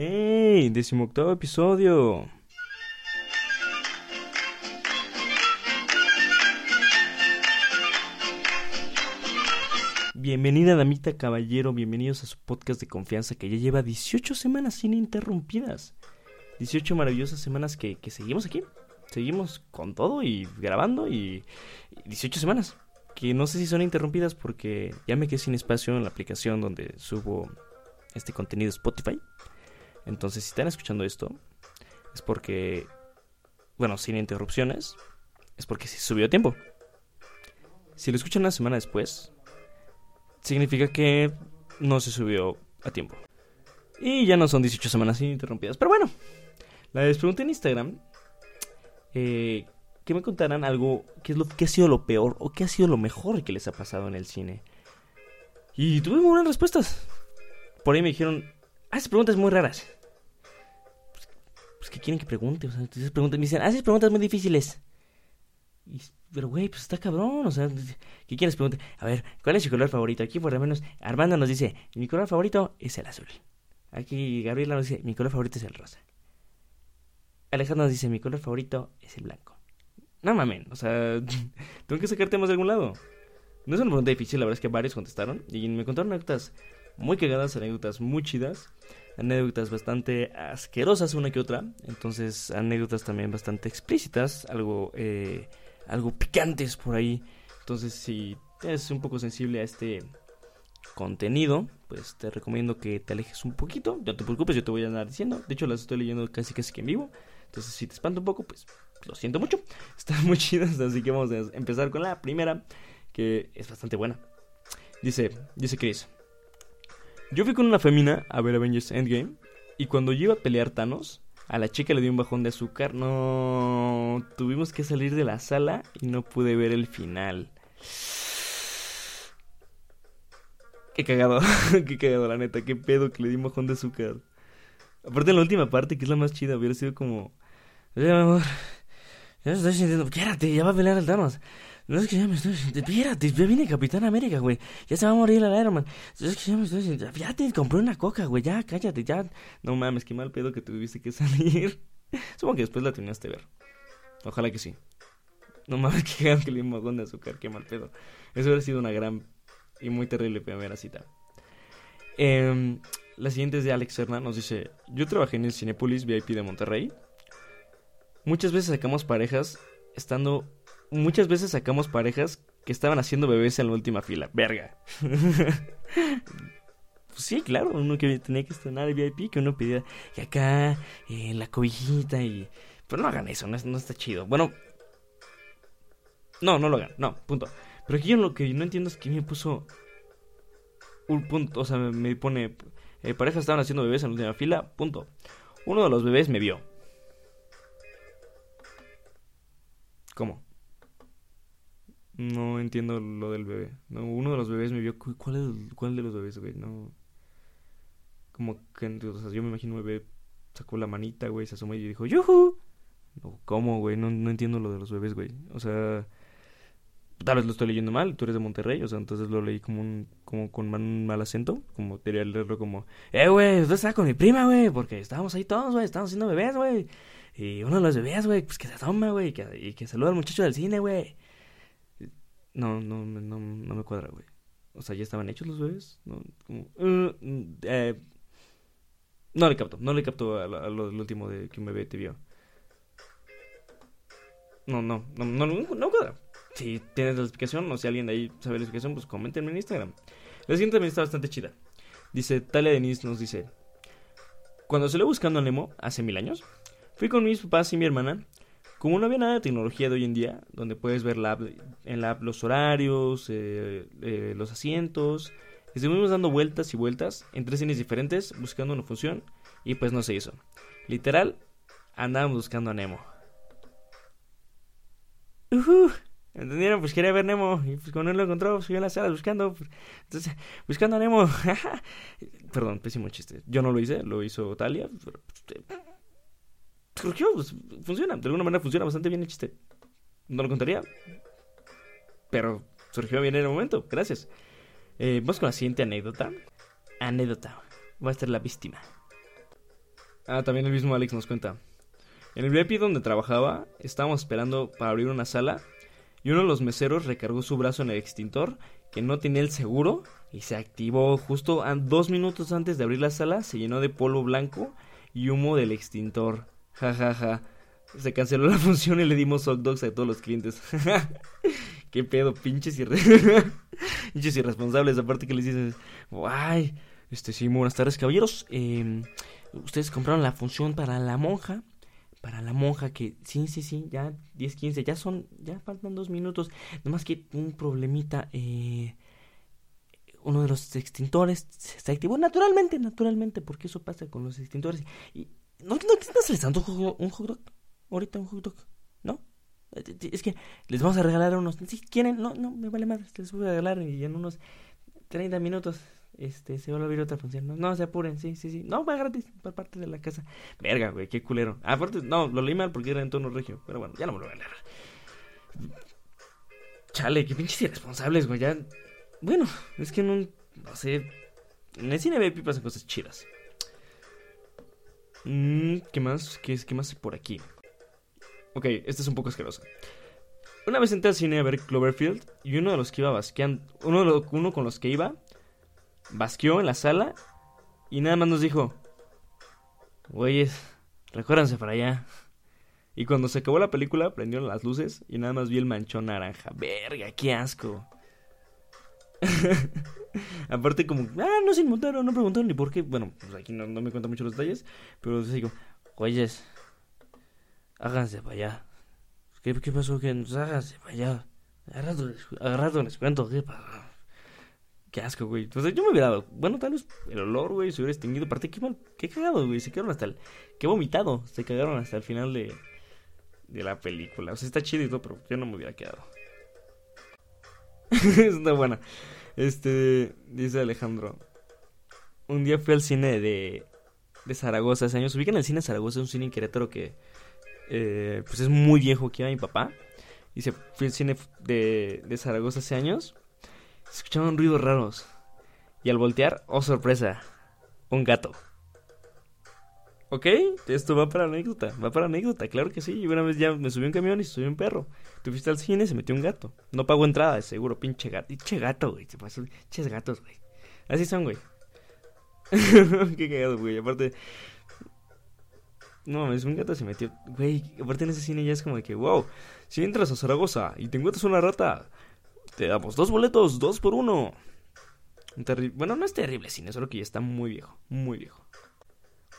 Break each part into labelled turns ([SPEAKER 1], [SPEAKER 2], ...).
[SPEAKER 1] ¡Hey! Decimoctavo episodio. Bienvenida, damita caballero, bienvenidos a su podcast de confianza que ya lleva 18 semanas ininterrumpidas. 18 maravillosas semanas que, que seguimos aquí. Seguimos con todo y grabando y, y 18 semanas. Que no sé si son interrumpidas porque ya me quedé sin espacio en la aplicación donde subo este contenido Spotify. Entonces, si están escuchando esto, es porque, bueno, sin interrupciones, es porque se subió a tiempo. Si lo escuchan una semana después, significa que no se subió a tiempo. Y ya no son 18 semanas ininterrumpidas. Pero bueno, les pregunté en Instagram eh, que me contaran algo, qué es lo que ha sido lo peor o qué ha sido lo mejor que les ha pasado en el cine. Y tuve muy buenas respuestas. Por ahí me dijeron, haces preguntas muy raras. ¿Qué quieren que pregunte? O sea, entonces preguntas, me dicen, haces preguntas muy difíciles. Y, pero, güey, pues está cabrón, o sea, ¿qué quieres preguntar? A ver, ¿cuál es su color favorito? Aquí, por lo menos, Armando nos dice, mi color favorito es el azul. Aquí, Gabriela nos dice, mi color favorito es el rosa. Alejandro nos dice, mi color favorito es el blanco. No mamen, o sea, tengo que sacar temas de algún lado. No es una pregunta difícil, la verdad es que varios contestaron. Y me contaron anécdotas muy cagadas, anécdotas muy chidas, anécdotas bastante asquerosas una que otra. Entonces, anécdotas también bastante explícitas, algo, eh, algo picantes por ahí. Entonces, si eres un poco sensible a este contenido, pues te recomiendo que te alejes un poquito. No te preocupes, yo te voy a andar diciendo. De hecho, las estoy leyendo casi casi que en vivo. Entonces, si te espanto un poco, pues lo siento mucho. Están muy chidas, así que vamos a empezar con la primera, que es bastante buena. Dice, dice Chris. Yo fui con una femina a ver Avengers Endgame y cuando yo iba a pelear Thanos, a la chica le dio un bajón de azúcar. No, tuvimos que salir de la sala y no pude ver el final. Qué cagado, qué cagado la neta, qué pedo que le di un bajón de azúcar. Aparte la última parte, que es la más chida, hubiera sido como... Amor, ya estoy sintiendo... Quédate, ya va a pelear el Thanos. No es que ya me estoy sintiendo... Espérate, ya viene Capitán América, güey. Ya se va a morir el Iron Man. Es que ya me estoy sintiendo... Ya te compré una coca, güey. Ya, cállate, ya. No mames, qué mal pedo que tuviste que salir. Supongo que después la terminaste de ver. Ojalá que sí. No mames, que que le un de azúcar. Qué mal pedo. Eso hubiera sido una gran y muy terrible primera cita. Eh, la siguiente es de Alex Serna. Nos dice: Yo trabajé en el Cinepolis VIP de Monterrey. Muchas veces sacamos parejas estando. Muchas veces sacamos parejas que estaban haciendo bebés en la última fila. Verga. pues sí, claro, uno que tenía que estrenar el VIP, que uno pedía y acá, eh, la cobijita y. Pero no hagan eso, no, no está chido. Bueno. No, no lo hagan, no, punto. Pero aquí yo lo que no entiendo es que me puso un punto, o sea, me pone, eh, parejas estaban haciendo bebés en la última fila, punto. Uno de los bebés me vio. ¿Cómo? No entiendo lo del bebé. No, uno de los bebés me vio. ¿Cuál, es, cuál de los bebés, güey? No. Como que, o sea, yo me imagino un bebé sacó la manita, güey, se asomó y dijo, ¡Yuhu! No, ¿Cómo, güey? No, no entiendo lo de los bebés, güey. O sea, tal vez lo estoy leyendo mal, tú eres de Monterrey, o sea, entonces lo leí como un, como con mal acento, como quería leerlo como, eh, güey, usted está con mi prima, güey, porque estábamos ahí todos, güey, estábamos haciendo bebés, güey, y uno de los bebés, güey, pues que se toma, güey, que, y que saluda al muchacho del cine, güey. No, no, no, no me cuadra, güey. O sea, ¿ya estaban hechos los bebés? No, como, uh, eh, no le capto, no le capto a, lo, a lo, último de que un bebé te vio. No, no, no, no, no, cuadra si tienes la explicación o si alguien de ahí sabe la explicación, pues coméntenme en Instagram. La siguiente también está bastante chida. Dice, Talia Denise nos dice, cuando salí buscando a Nemo hace mil años, fui con mis papás y mi hermana. Como no había nada de tecnología de hoy en día, donde puedes ver la en la app los horarios, eh, eh, los asientos, estuvimos dando vueltas y vueltas en tres cines diferentes buscando una función y pues no se hizo. Literal, andábamos buscando a Nemo. Uh ¿Entendieron? Pues quería ver Nemo. Y pues cuando no lo encontró, pues en la sala buscando. Pues, entonces, buscando a Nemo. Perdón, pésimo chiste. Yo no lo hice, lo hizo Talia. Surgió, pues, funciona. De alguna manera funciona bastante bien el chiste. No lo contaría. Pero surgió bien en el momento. Gracias. Eh, vamos con la siguiente anécdota. Anécdota. Voy a ser la víctima. Ah, también el mismo Alex nos cuenta. En el VIP donde trabajaba, estábamos esperando para abrir una sala y uno de los meseros recargó su brazo en el extintor que no tenía el seguro y se activó justo a dos minutos antes de abrir la sala, se llenó de polvo blanco y humo del extintor. Ja, ja, ja. Se canceló la función y le dimos hot dogs a todos los clientes. Qué pedo, pinches, irre... irresponsables. Aparte que les dices, ay, este sí, buenas tardes, caballeros. Eh, ustedes compraron la función para la monja. Para la monja que, sí, sí, sí, ya 10, 15, ya son, ya faltan dos minutos. Nomás que un problemita, eh, uno de los extintores se activó naturalmente, naturalmente, porque eso pasa con los extintores. Y, ¿No, no, no se les un hot dog? Ahorita un hot dog, ¿no? Es que les vamos a regalar unos, si quieren, no, no, me vale más, les voy a regalar y en unos 30 minutos este, se va a abrir otra función. No, no se apuren, sí, sí, sí. No, va gratis por parte de la casa. Verga, güey, qué culero. Aparte, no, lo leí mal porque era en tono regio. Pero bueno, ya no me lo voy a leer. Chale, qué pinches irresponsables, güey. Ya. Bueno, es que no. No sé. En el cine VIP pasan cosas chidas. Mm, ¿Qué más? ¿Qué, ¿Qué más hay por aquí? Ok, este es un poco asqueroso. Una vez entré al cine a ver Cloverfield y uno de los que iba basqueando, uno, de con los que iba, basqueó en la sala y nada más nos dijo, güeyes, recuérdense para allá. Y cuando se acabó la película, prendieron las luces y nada más vi el manchón naranja. Verga, qué asco. Aparte como, ah, no se inmutaron, no preguntaron ni por qué. Bueno, pues aquí no, me cuentan mucho los detalles, pero digo, güeyes, háganse para allá. ¿Qué, qué pasó? Que nos háganse para allá. Agarrado les cuento, ¿qué pasó? Qué asco, güey. Entonces yo me hubiera dado. Bueno, tal vez el olor, güey, se hubiera extinguido. Aparte, qué mal. Qué cagado, güey. Se quedaron hasta el. Qué vomitado. Se cagaron hasta el final de. De la película. O sea, está chido y todo, pero yo no me hubiera quedado. está buena. Este. Dice Alejandro. Un día fui al cine de. De Zaragoza hace años. Ubican el cine de Zaragoza, un cine en que. Eh, pues es muy viejo que iba mi papá. Y se fui al cine de, de Zaragoza hace años escuchaban ruidos raros. Y al voltear, oh sorpresa, un gato. ¿Ok? Esto va para anécdota, va para anécdota, claro que sí. Una vez ya me subí un camión y se un perro. Tú fuiste al cine y se metió un gato. No pagó entrada, seguro, pinche gato. Pinche gato, güey. Se pasó, pinches gatos, güey. Así son, güey. Qué cagado, güey. Aparte. No, es un gato se metió. Güey, aparte en ese cine ya es como de que, wow. Si entras a Zaragoza y te encuentras una rata, te damos dos boletos, dos por uno. bueno, no es terrible cine, solo que ya está muy viejo, muy viejo.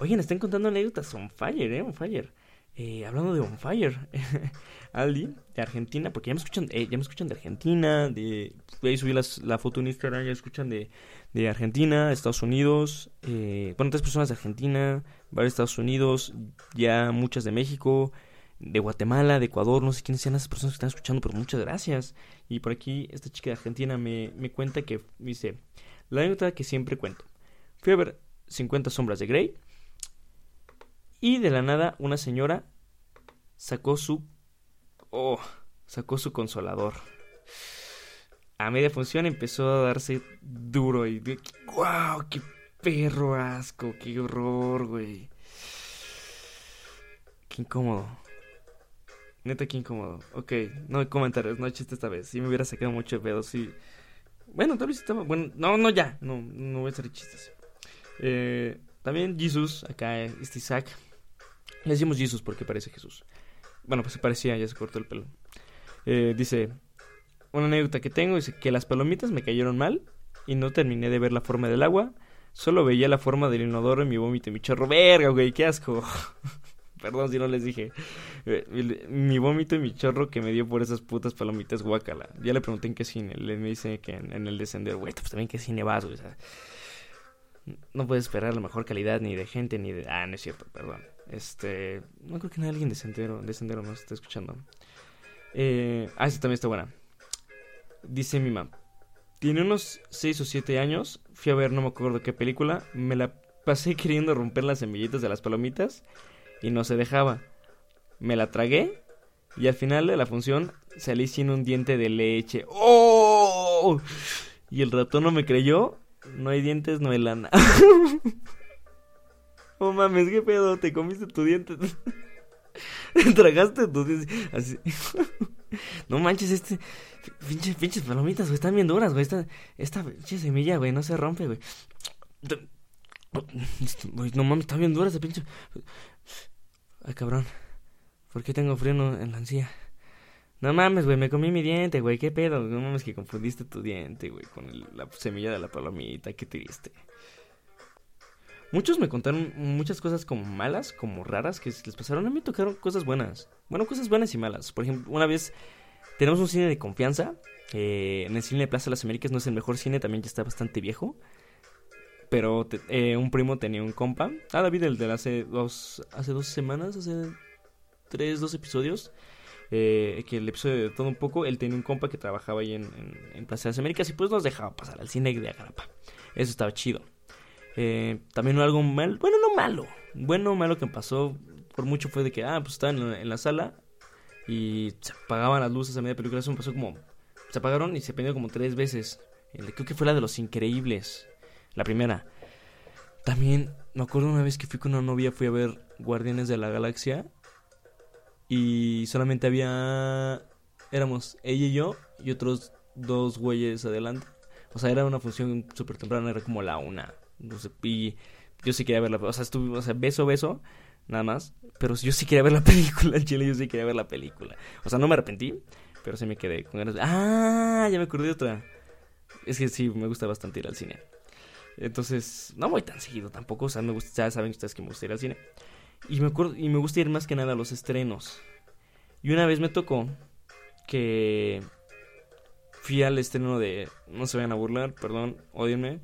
[SPEAKER 1] Oigan, están contando anécdotas on fire, eh, on fire. Eh, hablando de on fire, Ali, de Argentina, porque ya me escuchan, eh, ya me escuchan de Argentina, de ahí subí la foto en Instagram, ya escuchan de, de Argentina, Estados Unidos, eh, bueno, tres personas de Argentina, varios de Estados Unidos, ya muchas de México, de Guatemala, de Ecuador, no sé quiénes sean esas personas que están escuchando, pero muchas gracias. Y por aquí esta chica de Argentina me, me cuenta que dice, la anécdota que siempre cuento. Fui a ver 50 sombras de Grey y de la nada una señora sacó su... Oh, sacó su consolador. A media función empezó a darse duro y... ¡Wow! ¡Qué perro asco! ¡Qué horror, güey! Qué incómodo. Neta, qué incómodo. Ok, no hay comentarios, no hay chiste esta vez. Si me hubiera sacado mucho de pedo, sí. Bueno, tal vez estaba. Bueno, no, no, ya. No, no voy a hacer chistes. Eh, también Jesus, acá, este Isaac. Le decimos Jesus porque parece Jesús. Bueno, pues se parecía, ya se cortó el pelo. Eh, dice: Una anécdota que tengo dice que las palomitas me cayeron mal y no terminé de ver la forma del agua. Solo veía la forma del inodoro en mi vómito y mi chorro. Verga, güey, qué asco. Perdón si no les dije. Eh, mi vómito y mi chorro que me dio por esas putas palomitas guacala. Ya le pregunté en qué cine. Le me dice que en, el descender. Güey, pues también qué cine vas, güey. no puedes esperar la mejor calidad ni de gente ni de. Ah, no es cierto, perdón. Este. No creo que nadie alguien de Sendero, de Sendero nos esté escuchando. Eh, ah, esta también está buena. Dice mi mamá. Tiene unos 6 o 7 años. Fui a ver, no me acuerdo qué película. Me la pasé queriendo romper las semillitas de las palomitas y no se dejaba. Me la tragué y al final de la función salí sin un diente de leche. ¡Oh! Y el ratón no me creyó. No hay dientes, no hay lana. Oh mames, qué pedo, te comiste tu diente. Tragaste tu diente. Así. No manches, este. Pinches, pinches palomitas, güey, están bien duras, güey. Esta, esta pinche semilla, güey, no se rompe, güey. No mames, está bien dura esa pinche. Ay, cabrón. ¿Por qué tengo freno en la encía? No mames, güey, me comí mi diente, güey, qué pedo. No mames que confundiste tu diente, güey, con la semilla de la palomita, qué triste. Muchos me contaron muchas cosas como malas, como raras, que les pasaron. A mí tocaron cosas buenas. Bueno, cosas buenas y malas. Por ejemplo, una vez tenemos un cine de confianza. Eh, en el cine de Plaza de las Américas no es el mejor cine, también ya está bastante viejo. Pero eh, un primo tenía un compa. Ah, David, el de hace dos, hace dos semanas, hace tres, dos episodios. Eh, que el episodio de todo un poco, él tenía un compa que trabajaba ahí en, en, Plaza de las Américas y pues nos dejaba pasar al cine de Agrapa. Eso estaba chido. Eh, también algo mal, bueno, no malo, bueno malo que pasó por mucho fue de que, ah, pues estaban en, la sala y se apagaban las luces a media película. Eso me pasó como, se apagaron y se prendió como tres veces. Creo que fue la de los increíbles, la primera. También me acuerdo una vez que fui con una novia, fui a ver Guardianes de la Galaxia y solamente había. Éramos ella y yo y otros dos güeyes adelante. O sea, era una función súper temprana, era como la una. No sé, y yo sí quería sea, estuve, o sea, beso, beso, nada más. Pero yo sí quería ver la película, en Chile, yo sí quería ver la película. O sea, no me arrepentí, pero sí me quedé con ganas de. ¡Ah! Ya me acordé de otra. Es que sí, me gusta bastante ir al cine. Entonces, no voy tan seguido tampoco. O sea, me gusta, ya saben ustedes que me gusta ir al cine. Y me, acuerdo, y me gusta ir más que nada a los estrenos. Y una vez me tocó que fui al estreno de... No se vayan a burlar, perdón, odienme.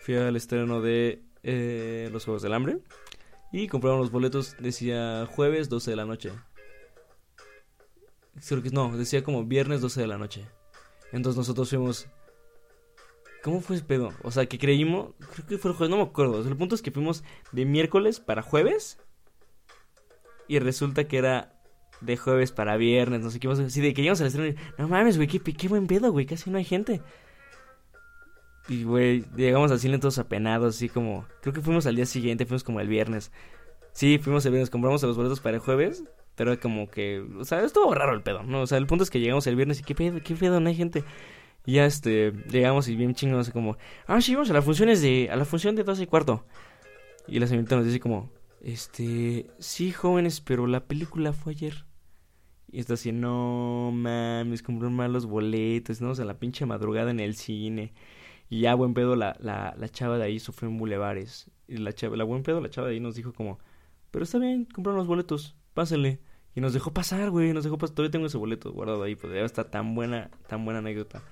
[SPEAKER 1] Fui al estreno de eh, Los Juegos del Hambre. Y compraron los boletos, decía jueves 12 de la noche. Creo que no, decía como viernes 12 de la noche. Entonces nosotros fuimos... ¿Cómo fue ese pedo? O sea, que creímos... Creo que fue el jueves, no me acuerdo. el punto es que fuimos de miércoles para jueves y resulta que era de jueves para viernes, no sé qué más. Así de que llegamos al estreno y, no mames, güey, qué, qué buen pedo, güey, casi no hay gente. Y, güey, llegamos al cine todos apenados, así como. Creo que fuimos al día siguiente, fuimos como el viernes. Sí, fuimos el viernes, compramos los boletos para el jueves, pero como que. O sea, estuvo raro el pedo, ¿no? O sea, el punto es que llegamos el viernes y, ¿qué pedo, qué pedo, no hay gente? Y ya, este, llegamos y bien chingos, como, ah, sí, vamos a las funciones de. A la función de 12 y cuarto. Y la señorita nos dice, como, este, sí, jóvenes, pero la película fue ayer. Y está así, no mames, compré mal los boletos, ¿no? O sea, la pinche madrugada en el cine. Y ya, buen pedo, la, la, la chava de ahí sufrió en bulevares. Y la chava, la buen pedo, la chava de ahí nos dijo como, pero está bien, compraron los boletos, pásenle. Y nos dejó pasar, güey, nos dejó pasar. Todavía tengo ese boleto guardado ahí, pues debe estar tan buena, tan buena anécdota.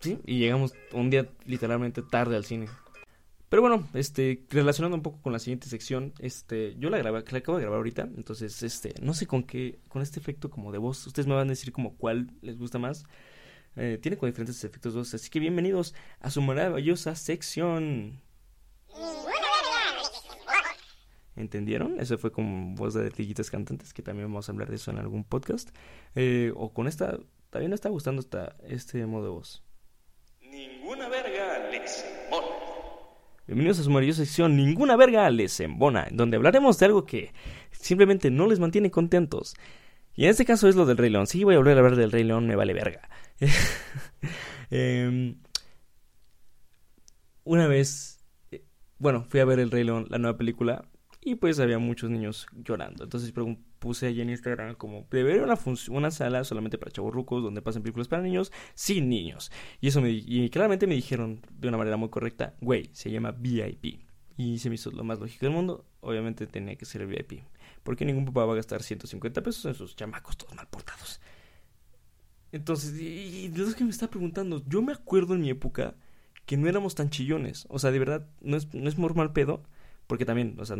[SPEAKER 1] Sí, y llegamos un día literalmente tarde al cine. Pero bueno, este, relacionando un poco con la siguiente sección, este, yo la grabé, la acabo de grabar ahorita, entonces, este, no sé con qué, con este efecto como de voz, ustedes me van a decir como cuál les gusta más. Eh, tiene con diferentes efectos voz, así que bienvenidos a su maravillosa sección. ¿Entendieron? Eso fue como voz de ardillitas cantantes, que también vamos a hablar de eso en algún podcast. Eh, o con esta, también me está gustando esta, este modo de voz. Ninguna verga, Alex. Bienvenidos a su maravillosa sección Ninguna verga les embona, donde hablaremos de algo que simplemente no les mantiene contentos. Y en este caso es lo del Rey León. Sí, voy a volver a hablar del Rey León, me vale verga. Em, una vez, eh, bueno, fui a ver el Rey León, la nueva película, y pues había muchos niños llorando. Entonces puse allí en Instagram como, debería una, una sala solamente para rucos donde pasen películas para niños sin niños. Y eso me, y claramente me dijeron de una manera muy correcta, güey, se llama VIP. Y se me hizo lo más lógico del mundo. Obviamente tenía que ser VIP. Porque ningún papá va a gastar 150 pesos en sus chamacos todos mal portados. Entonces, y, de los que me está preguntando, yo me acuerdo en mi época que no éramos tan chillones. O sea, de verdad, no es, no es normal pedo porque también, o sea,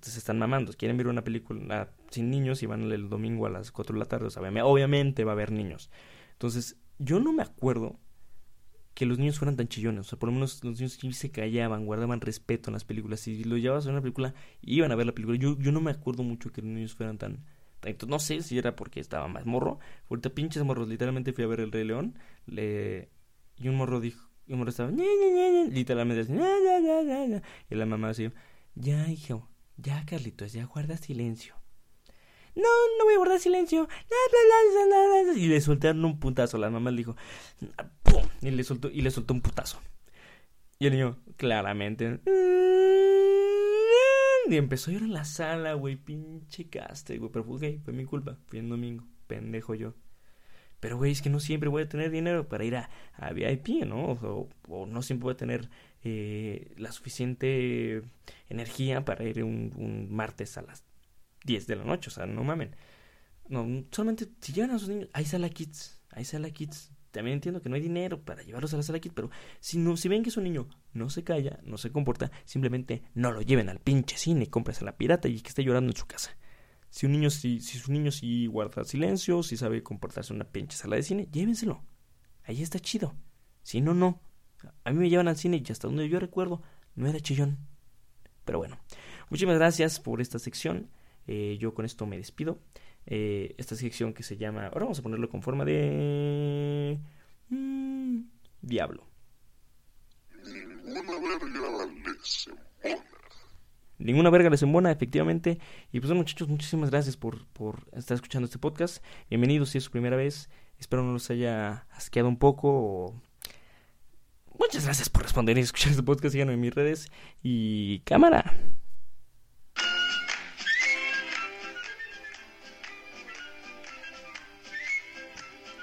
[SPEAKER 1] se están mamando. Quieren ver una película sin niños y van el domingo a las 4 de la tarde. O sea, obviamente va a haber niños. Entonces, yo no me acuerdo que los niños fueran tan chillones. O sea, por lo menos los niños se callaban, guardaban respeto en las películas. Si lo llevabas a una película, iban a ver la película. Yo, yo no me acuerdo mucho que los niños fueran tan... Entonces, no sé si era porque estaba más morro. Ahorita pinches morros. Literalmente fui a ver El Rey León. Le... Y un morro dijo... Y un morro estaba... Literalmente así... Y la mamá así Ya, hijo, ya, Carlitos, ya guarda silencio. No, no voy a guardar silencio. Y le soltaron un putazo. La mamá le dijo, ¡pum! Y le soltó, y le soltó un putazo. Y el niño, claramente. Y empezó a llorar en la sala, güey. Pinche caste, güey. Pero fue, fue mi culpa. Fui en domingo. Pendejo yo. Pero, güey, es que no siempre voy a tener dinero para ir a VIP, ¿no? O, no siempre voy a tener eh, la suficiente energía para ir un, un, martes a las 10 de la noche. O sea, no mamen. No, solamente si llevan a sus niños, hay sala kids. Hay sala kids. También entiendo que no hay dinero para llevarlos a la sala kids, pero si, no, si ven que su niño no se calla, no se comporta, simplemente no lo lleven al pinche cine, compres a la pirata y que esté llorando en su casa. Si un niño, si, si su niño sí guarda silencio, si sabe comportarse en una pinche sala de cine, llévenselo. Ahí está chido. Si no, no. A mí me llevan al cine y hasta donde yo recuerdo, no era chillón. Pero bueno, muchísimas gracias por esta sección. Eh, yo con esto me despido. Eh, esta sección que se llama. Ahora vamos a ponerlo con forma de. Mmm, diablo. Ninguna verga les embona, efectivamente. Y pues bueno, muchachos, muchísimas gracias por, por estar escuchando este podcast. Bienvenidos si es su primera vez. Espero no los haya asqueado un poco. Muchas gracias por responder y escuchar este podcast. Síganme en mis redes. Y cámara.